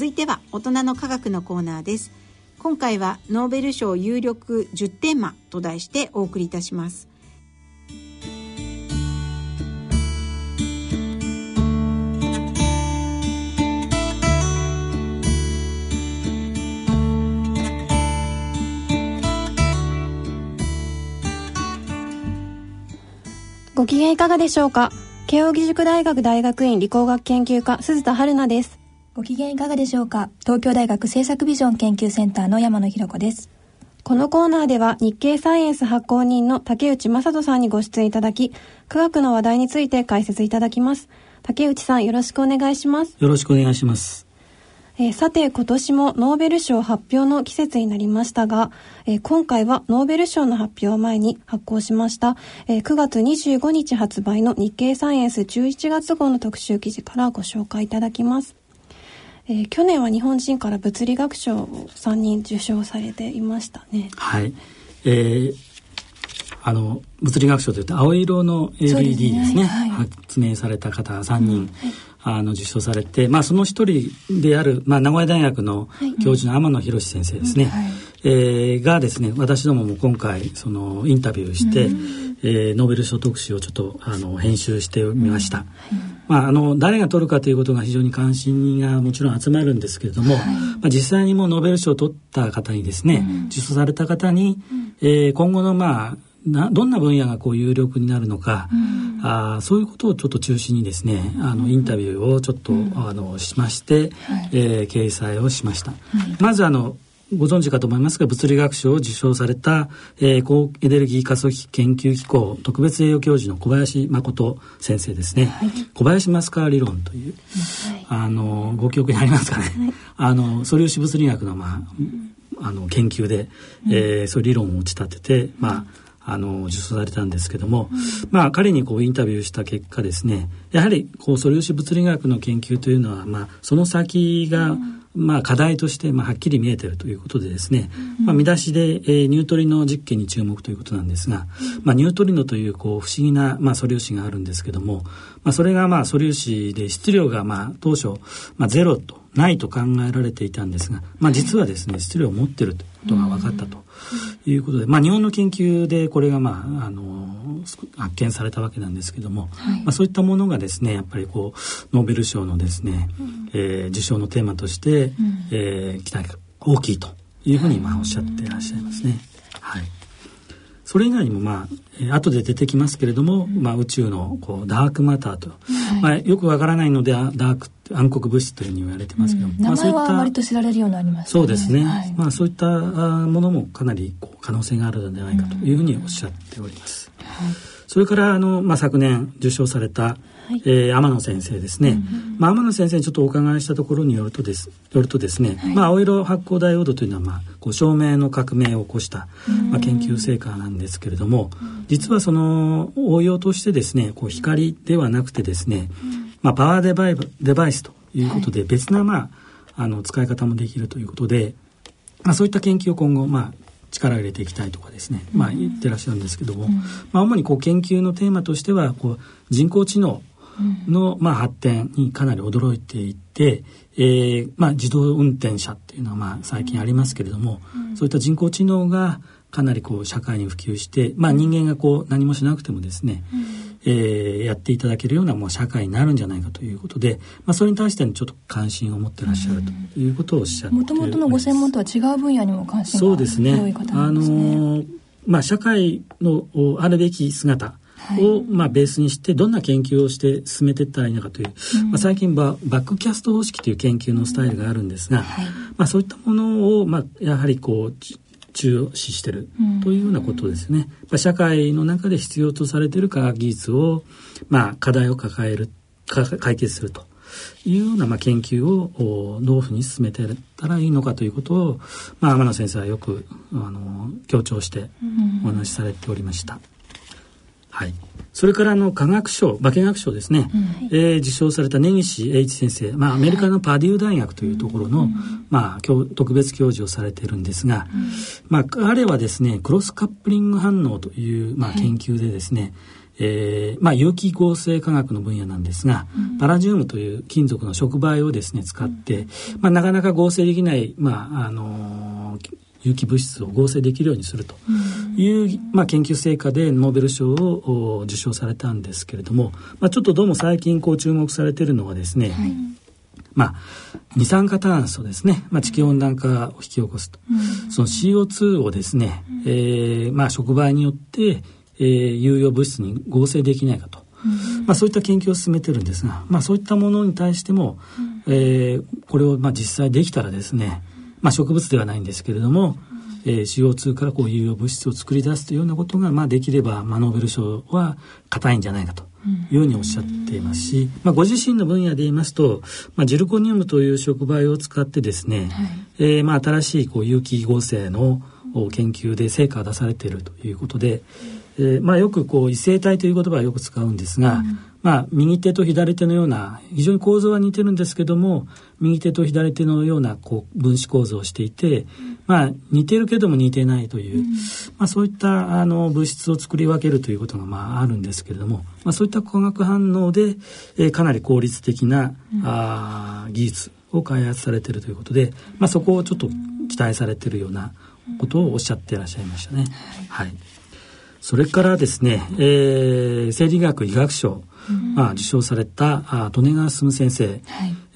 続いては大人の科学のコーナーです。今回はノーベル賞有力10テーマと題してお送りいたします。ご機嫌いかがでしょうか？慶應義塾大学大学院理工学研究科鈴田春奈です。ご機嫌いかがでしょうか？東京大学政策ビジョン研究センターの山野博子です。このコーナーでは日経サイエンス発行人の竹内正人さんにご出演いただき、科学の話題について解説いただきます。竹内さんよろしくお願いします。よろしくお願いします。えー、さて今年もノーベル賞発表の季節になりましたが、えー、今回はノーベル賞の発表を前に発行しました、えー、9月25日発売の日経サイエンス11月号の特集記事からご紹介いただきます。えー、去年は日本人から物理学賞を3人受賞されていましたね。はい。えー、あの物理学賞というと青色の LED ですね、ね。はい、発明された方3人、うんはい、あの受賞されて、まあ、その一人である、まあ、名古屋大学の教授の天野博先生ですね、はい、えー、がですね私どもも今回そのインタビューして、うん、えー、ノーベル賞特集をちょっとあの編集してみました。うんまあ、あの誰が取るかということが非常に関心がもちろん集まるんですけれども、はい、まあ、実際にもノーベル賞を取った方にですね、うん、受賞された方に、うん、えー、今後のまあなどんな分野がこう有力になるのか、うん、あそういうことをちょっと中心にですねあのインタビューをちょっと、うん、あのしまして、はい、えー、掲載をしました。はい、まずあのご存知かと思いますが物理学賞を受賞された、えー、高エネルギー加速器研究機構特別栄誉教授の小林誠先生ですね、はい、小林マスカー理論という、はい、あのご記憶にありますかね、はい、あの素粒子物理学の,、まあ、あの研究で、えー、そういう理論を打ち立てて、まああの受賞されたんですけども、うん、まあ彼にこうインタビューした結果ですねやはりこう素粒子物理学の研究というのは、まあ、その先が、うんまあ、課題として、まあ、はっきり見えているということでですね、うん、まあ、見出しで、えー、ニュートリノ実験に注目ということなんですが、うん、まあ、ニュートリノというこう不思議な、まあ、素粒子があるんですけども、まあ、それがまあ素粒子で質量がまあ当初、まあ、ゼロとないと考えられていたんですが、まあ、実はですね質量を持っているということが分かったということで、まあ、日本の研究でこれがまああの発見されたわけなんですけども、はい、まあ、そういったものがですねやっぱりこうノーベル賞のですね、うん、えー、受賞のテーマとして、うん、えー、期待が大きいというふうにまあおっしゃっていらっしゃいますね。はい。それ以外にもまあ、えー、後で出てきますけれども、うん、まあ、宇宙のこうダークマターと、はい、まあ、よくわからないのでダーク暗黒物質というふうに言われてますけど、うん、名前は割と知られるようになります、ね、そうですね、はい、まあ、そういったものもかなりこう可能性があるのではないかというふうにおっしゃっております。うん、はいそれからあの、まあ、昨年受賞された、はい、えー、天野先生ですね、うんうん、まあ、天野先生にちょっとお伺いしたところによるとですよるとですね、はい、まあ、青色発光ダイオードというのは、まあ、こう照明の革命を起こした、まあ、研究成果なんですけれども、実はその応用としてですねこう光ではなくてですね、まあ、パワーデバイデバイスということで、別な、まあ、あの使い方もできるということで、まあ、そういった研究を今後、まあ、力を入れていきたいとかですね、まあ、言ってらっしゃるんですけども、うん、まあ、主にこう研究のテーマとしてはこう人工知能の、まあ、発展にかなり驚いていて、えーまあ、自動運転車っていうのはまあ最近ありますけれども、うん、そういった人工知能がかなりこう社会に普及して、まあ、人間がこう何もしなくてもですね、うん。えー、やっていただけるようなもう社会になるんじゃないかということで、まあ、それに対してちょっと関心を持ってらっしゃるということをおっしゃってもともとのご専門とは違う分野にも関心が強い方なんですね。あのまあ、社会のあるべき姿を、まあ、ベースにしてどんな研究をして進めていったらいいのかという、うん、まあ、最近ババックキャスト方式という研究のスタイルがあるんですが、はい、まあ、そういったものを、まあ、やはりこう重視してるというようなことですね。うん、社会の中で必要とされている科学技術を、まあ、課題を抱える解決するというような、まあ、研究をどういうふうに進めてたらいいのかということを、まあ、天野先生はよくあの強調してお話しされておりました。はい。それからの科学賞、化学賞ですね、うん、えー、受賞された根岸英一先生、まあ、アメリカのパデュー大学というところの、はい、まあ、特別教授をされているんですが、うん、まあ、彼はですね、クロスカップリング反応という、まあ、研究でですね、はいえーまあ、有機合成化学の分野なんですが、うん、パラジウムという金属の触媒をですね使って、うん、まあ、なかなか合成できない、まああのー、有機物質を合成できるようにすると。いう、まあ、研究成果でノーベル賞を受賞されたんですけれども、まあ、ちょっとどうも最近こう注目されているのはですね、はい、まあ、二酸化炭素ですね、まあ、地球温暖化を引き起こすと、うん、その CO2 をですね、うん、えー、まあ、触媒によって、えー、有用物質に合成できないかと、うん、まあ、そういった研究を進めてるんですが、まあ、そういったものに対しても、うん、えー、これをまあ実際できたらですね、まあ、植物ではないんですけれども、えー、CO2 からこう有用物質を作り出すというようなことが、まあ、できれば、まあ、ノーベル賞は硬いんじゃないかというふうにおっしゃっていますし、まあ、ご自身の分野で言いますと、まあ、ジルコニウムという触媒を使ってですね、はい、えー、まあ、新しいこう有機合成の研究で成果を出されているということで、えー、まあ、よくこう異性体という言葉はよく使うんですが、うんまあ、右手と左手のような非常に構造は似てるんですけども右手と左手のようなこう分子構造をしていて、まあ、似てるけども似てないという、まあ、そういったあの物質を作り分けるということがまああるんですけれども、まあ、そういった化学反応で、えー、かなり効率的な、あ技術を開発されているということで、まあ、そこをちょっと期待されているようなことをおっしゃっていらっしゃいましたね。はい、それからですね、えー、生理学医学賞まあ、受賞されたあ利根川進先生、はい、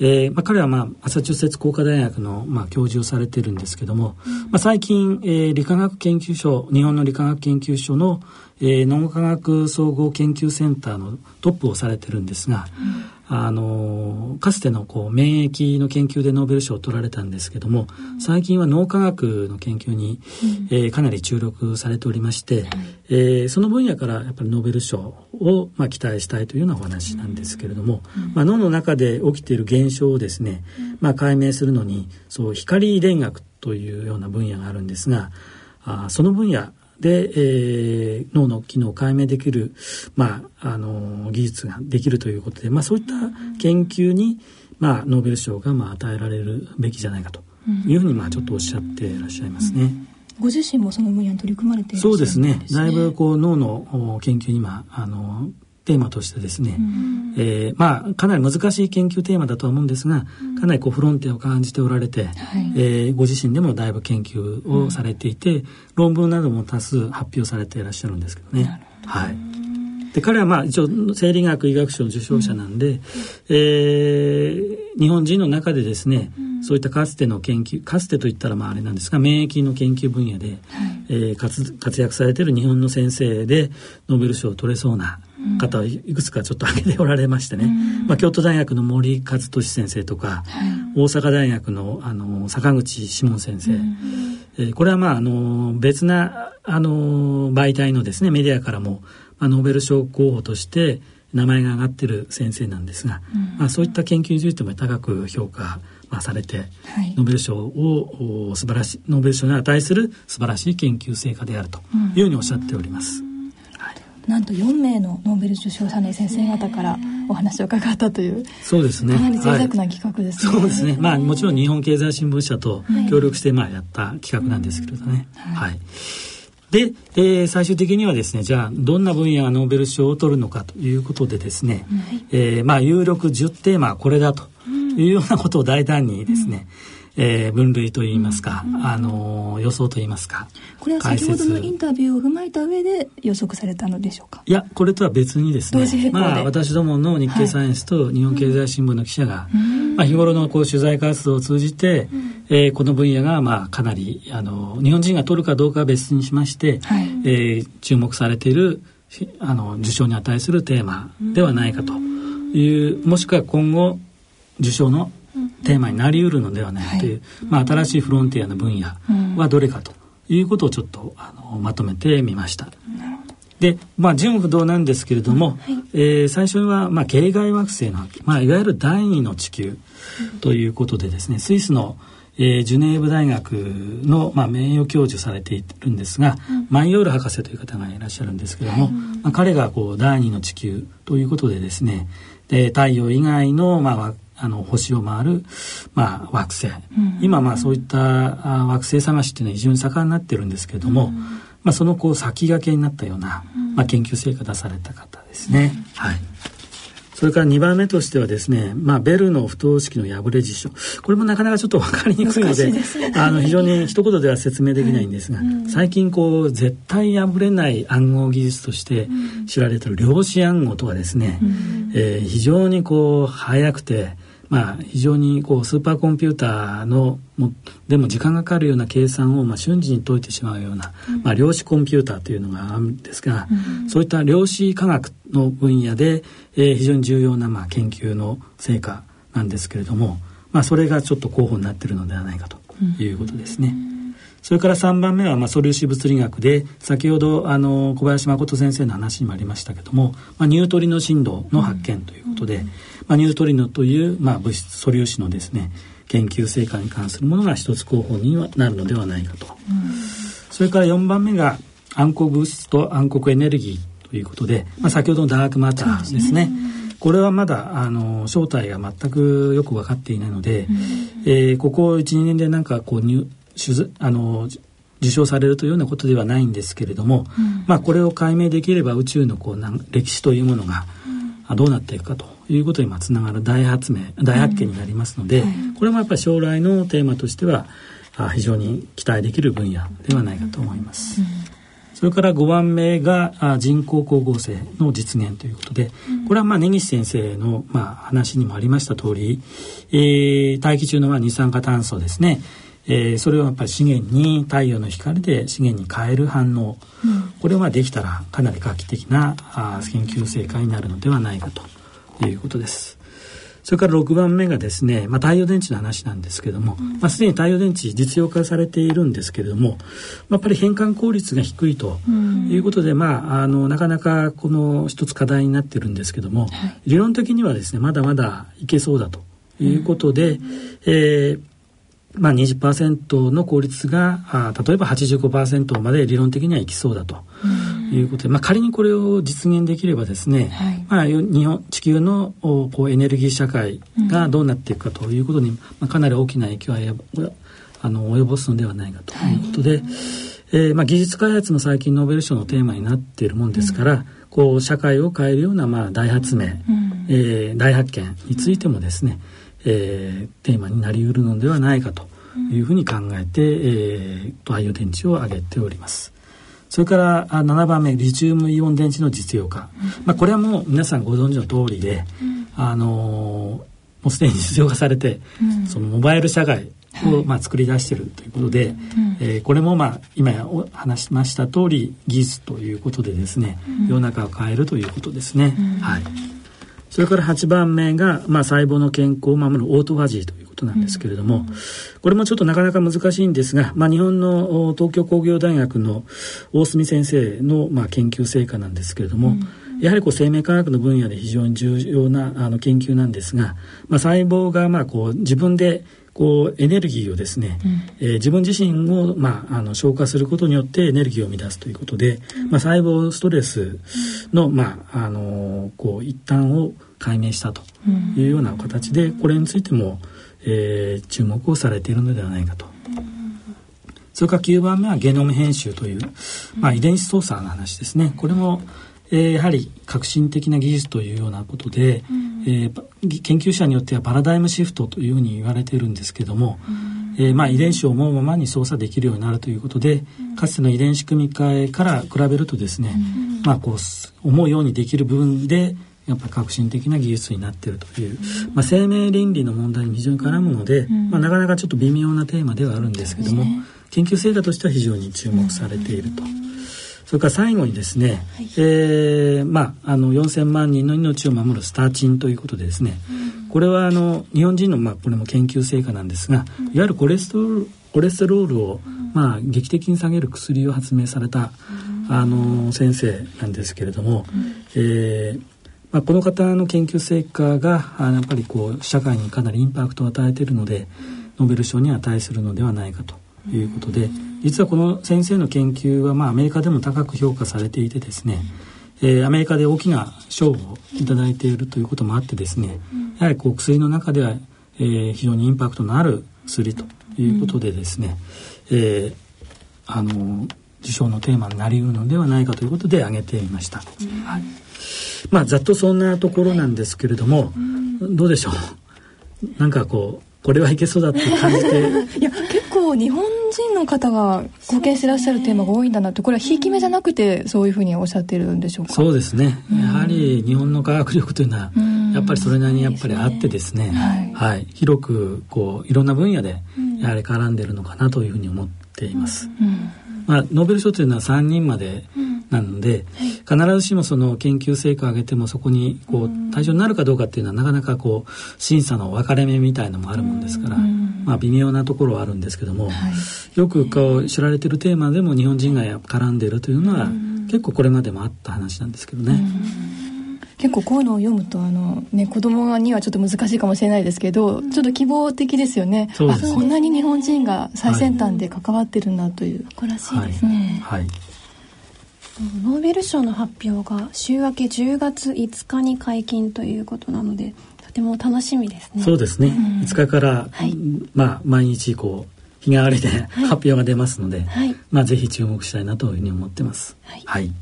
えー、まあ、彼は、まあ、マサチューセッツ工科大学の、まあ、教授をされてるんですけども、うん、まあ、最近、えー、理化学研究所日本の理化学研究所の、えー、脳科学総合研究センターのトップをされてるんですが、うん。あのかつてのこう免疫の研究でノーベル賞を取られたんですけども、うん、最近は脳科学の研究に、うん、えー、かなり注力されておりまして、うん、えー、その分野からやっぱりノーベル賞を、まあ、期待したいというようなお話なんですけれども、まあ、脳の中で起きている現象をですね、まあ、解明するのにそう光電学というような分野があるんですがあその分野で、えー、脳の機能を解明できる、まあ、あの技術ができるということで、まあ、そういった研究に、まあ、ノーベル賞が、まあ、与えられるべきじゃないかというふうに、まあ、ちょっとおっしゃっていらっしゃいますね。ご自身もその分野に取り組まれているんですね。そうですね。だいぶこう脳の研究に今あのテーマとしてですね、うん、えー、まあかなり難しい研究テーマだとは思うんですが、かなりこうフロンティアを感じておられて、はい、えー、ご自身でもだいぶ研究をされていて、うん、論文なども多数発表されていらっしゃるんですけどね。ど。はい。で彼はまあ一応生理学医学賞の受賞者なんで、うん、えー、日本人の中でですね、うん、そういったかつての研究かつてといったらまああれなんですが免疫の研究分野で、はい、えー、活活躍されている日本の先生でノーベル賞を取れそうな方はいくつかちょっと挙げておられましてね、まあ、京都大学の森和俊先生とか、大阪大学のあの坂口志門先生、えー、これはまああの別なあの媒体のですねメディアからも、まあ、ノーベル賞候補として名前が挙がってる先生なんですが、まあ、そういった研究についても高く評価まあ、されて、はい、ノーベル賞を素晴らしいノーベル賞に値する素晴らしい研究成果であるというふうにおっしゃっております。うんなんと4名のノーベル受賞者の先生方からお話を伺ったというそうですね。かなり贅沢な企画ですね、はい、そうですね。まあもちろん日本経済新聞社と協力してまあやった企画なんですけれどね、はい、はい、で、えー、最終的にはですねじゃあどんな分野がノーベル賞を取るのかということでですね、はい、えー、まあ有力10テーマはこれだというようなことを大胆にですね、うんえー、分類といいますか、うん、あの予想といいますかこれは先ほどのインタビューを踏まえた上で予測されたのでしょうか？いやこれとは別にですねまあ私どもの日経サイエンスと日本経済新聞の記者が、はい、まあ、日頃のこう取材活動を通じて、うん、えー、この分野がまあかなりあの日本人が取るかどうかは別にしまして、はい、えー、注目されているあの受賞に値するテーマではないかという、もしくは今後受賞のテーマになりうるのではないかという、はい、まあ、新しいフロンティアの分野はどれかということをちょっとあのまとめてみました。で、まあ、純不動なんですけれども、はい、えー、最初は、まあ、系外惑星の、まあ、いわゆる第二の地球ということでですね、スイスの、えー、ジュネーブ大学の、まあ、名誉教授されているんですが、うん、マンヨール博士という方がいらっしゃるんですけれども、はい、まあ、彼がこう第二の地球ということでですねで太陽以外の、まあ、あの星を回る、まあ、惑星、うん、今まあそういった惑星探しっていうのは非常に盛んになってるんですけれども、うん、まあ、そのこう先駆けになったような、まあ、研究成果出された方ですね。はい。それから2番目としてはですね、まあ、ベルの不等式の破れ事象。これもなかなかちょっと分かりにくいので、であの、非常に一言では説明できないんですが、最近こう、絶対破れない暗号技術として知られている量子暗号とかですね、えー、非常にこう、早くて、まあ、非常にこうスーパーコンピューターのもでも時間がかかるような計算をまあ瞬時に解いてしまうような、うん、まあ、量子コンピューターというのがあるんですが、うん、そういった量子科学の分野で、えー、非常に重要なまあ研究の成果なんですけれども、まあ、それがちょっと候補になっているのではないかということですね。うん。それから3番目は、まあ、素粒子物理学で、先ほど、あの、小林誠先生の話にもありましたけども、まあ、ニュートリノ振動の発見ということで、うん、まあ、ニュートリノという、まあ、物質、素粒子のですね、研究成果に関するものが一つ候補にはなるのではないかと。うん、それから4番目が、暗黒物質と暗黒エネルギーということで、まあ、先ほどのダークマターですね。これはまだあの正体が全くよく分かっていないので、うん、えー、ここ12年でなんかこうあの受賞されるというようなことではないんですけれども、うん、まあこれを解明できれば宇宙のこう歴史というものが、うん、どうなっていくかということにつながる大発明大発見になりますので、うんはい、これもやっぱり将来のテーマとしては非常に期待できる分野ではないかと思います。それから5番目が人工光合成の実現ということで、これはまあ根岸先生のまあ話にもありました通り、えー、大気中のまあ二酸化炭素ですね、えー、それをやっぱり資源に太陽の光で資源に変える反応、うん、これはできたらかなり画期的なあ研究成果になるのではないかということです。それから6番目がですね、まあ、太陽電池の話なんですけども、うん、まあ、すでに太陽電池実用化されているんですけれども、やっぱり変換効率が低いということで、うん、まあ、あのなかなかこの一つ課題になってるんですけども、はい、理論的にはですねまだまだいけそうだということで、うん、えーまあ20%の効率があ例えば85%まで理論的にはいきそうだということで、まあ、仮にこれを実現できればですね、はい、まあ、日本地球のこうエネルギー社会がどうなっていくかということに、まあ、かなり大きな影響をあの及ぼすのではないかということで、はい、えー、まあ、技術開発も最近ノーベル賞のテーマになっているもんですから、うん、こう社会を変えるようなまあ大発明、うん、えー、大発見についてもですね、えー、テーマになりうるのではないかというふうに考えて、えー、太陽電池を挙げております。それから7番目リチウムイオン電池の実用化、まあ、これはもう皆さんご存知の通りで、あのー、もうすでに実用化されて、そのモバイル社会を、まあ、作り出しているということで、えー、これも、まあ、今話しました通り技術ということでですね、世の中を変えるということですね。はい。それから8番目が、まあ、細胞の健康を守るオートファジーということなんですけれども、うん、これもちょっとなかなか難しいんですが、まあ、日本の東京工業大学の大隅先生の、まあ、研究成果なんですけれども、うん。やはりこう生命科学の分野で非常に重要なあの研究なんですが、まあ、細胞がまあこう自分でこうエネルギーをですね、うん、えー、自分自身を、まあ、あの消化することによってエネルギーを生み出すということで、うん、まあ、細胞ストレスの,、まあ、あのこう一端を解明したというような形で、これについても、えー、注目をされているのではないかと。それから9番目はゲノム編集という、まあ、遺伝子操作の話ですね。これも、えー、やはり革新的な技術というようなことで、うん、えー、研究者によってはパラダイムシフトというふうに言われているんですけども、うん、えー、まあ、遺伝子を思うままに操作できるようになるということで、うん、かつての遺伝子組み換えから比べるとですね、まあ、こう思うようにできる部分でやっぱ革新的な技術になっているという、まあ、生命倫理の問題に非常に絡むので、まあ、なかなかちょっと微妙なテーマではあるんですけども、研究成果としては非常に注目されていると。それから最後にですね、はい、えー、まあ、あの4,000万人の命を守るスターチンということでですね、うん、これはあの日本人の、まあ、これも研究成果なんですが、うん、いわゆるコレステロールコレステロールを、まあ、劇的に下げる薬を発明された、あの先生なんですけれども、うん、えー、まあ、この方の研究成果がやっぱりこう社会にかなりインパクトを与えているのでノーベル賞に値するのではないかということで実はこの先生の研究はまあアメリカでも高く評価されていてですね、えー、アメリカで大きな賞を頂いているということもあってですねやはりこう薬の中では、えー、非常にインパクトのある薬ということでですね、えー、あの受賞のテーマになりうるのではないかということで挙げてみました。はい、まあざっとそんなところなんですけれども、どうでしょう？なんかこうこれはいけそうだって感じて。いや結構日本人の方が貢献してらっしゃるテーマが多いんだなってこれはひいき目じゃなくてそういうふうにおっしゃってるんでしょうか？そうですね、やはり日本の科学力というのは、やっぱりそれなりにやっぱりあってですね、はい、はい、広くこういろんな分野でやはり絡んでるのかなというふうに思っています、まあ、ノーベル賞というのは3人までなので、必ずしもその研究成果を上げてもそこにこう対象になるかどうかっていうのはなかなかこう審査の分かれ目みたいのもあるもんですから、まあ、微妙なところはあるんですけども、よくこう知られてるテーマでも日本人が絡んでいるというのは結構これまでもあった話なんですけどね。結構こういうのを読むとあの、ね、子供にはちょっと難しいかもしれないですけど、ちょっと希望的ですよね。あこんなに日本人が最先端で関わってるんだという、誇らしいですね。はい、はいノーベル賞の発表が週明け10月5日に解禁ということなのでとても楽しみですね。そうですね、うん、5日から、はい、まあ毎日こう日替わりで、発表が出ますので、はい、まあぜひ注目したいなというふうに思ってます。はい、はい、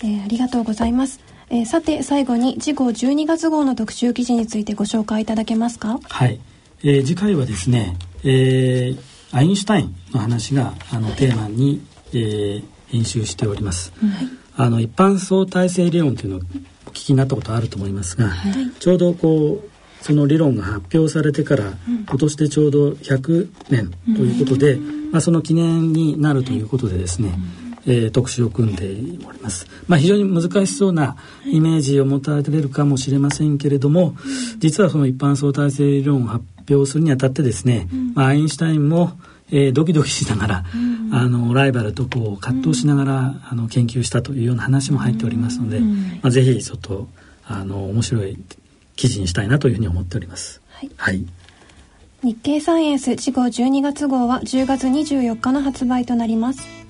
えー、ありがとうございます。えー、さて最後に次号12月号の特集記事についてご紹介いただけますか？はい、えー、次回はですね、えー、アインシュタインの話があのテーマに、えー、編集しております、はい、あの一般相対性理論というのをお聞きになったことあると思いますが、はい、ちょうどこうその理論が発表されてから、今年でちょうど100年ということで、まあ、その記念になるということでですね、えー、特集を組んでおります。まあ、非常に難しそうなイメージを持たれるかもしれませんけれども、実はその一般相対性理論を発表するにあたってですね、まあ、アインシュタインもえー、ドキドキしながら、うん、あのライバルとこう葛藤しながら、うん、あの研究したというような話も入っておりますので、うん、まあ、ぜひちょっとあの面白い記事にしたいなというふうに思っております。はい、はい、日経サイエンス次号12月号は10月24日の発売となります。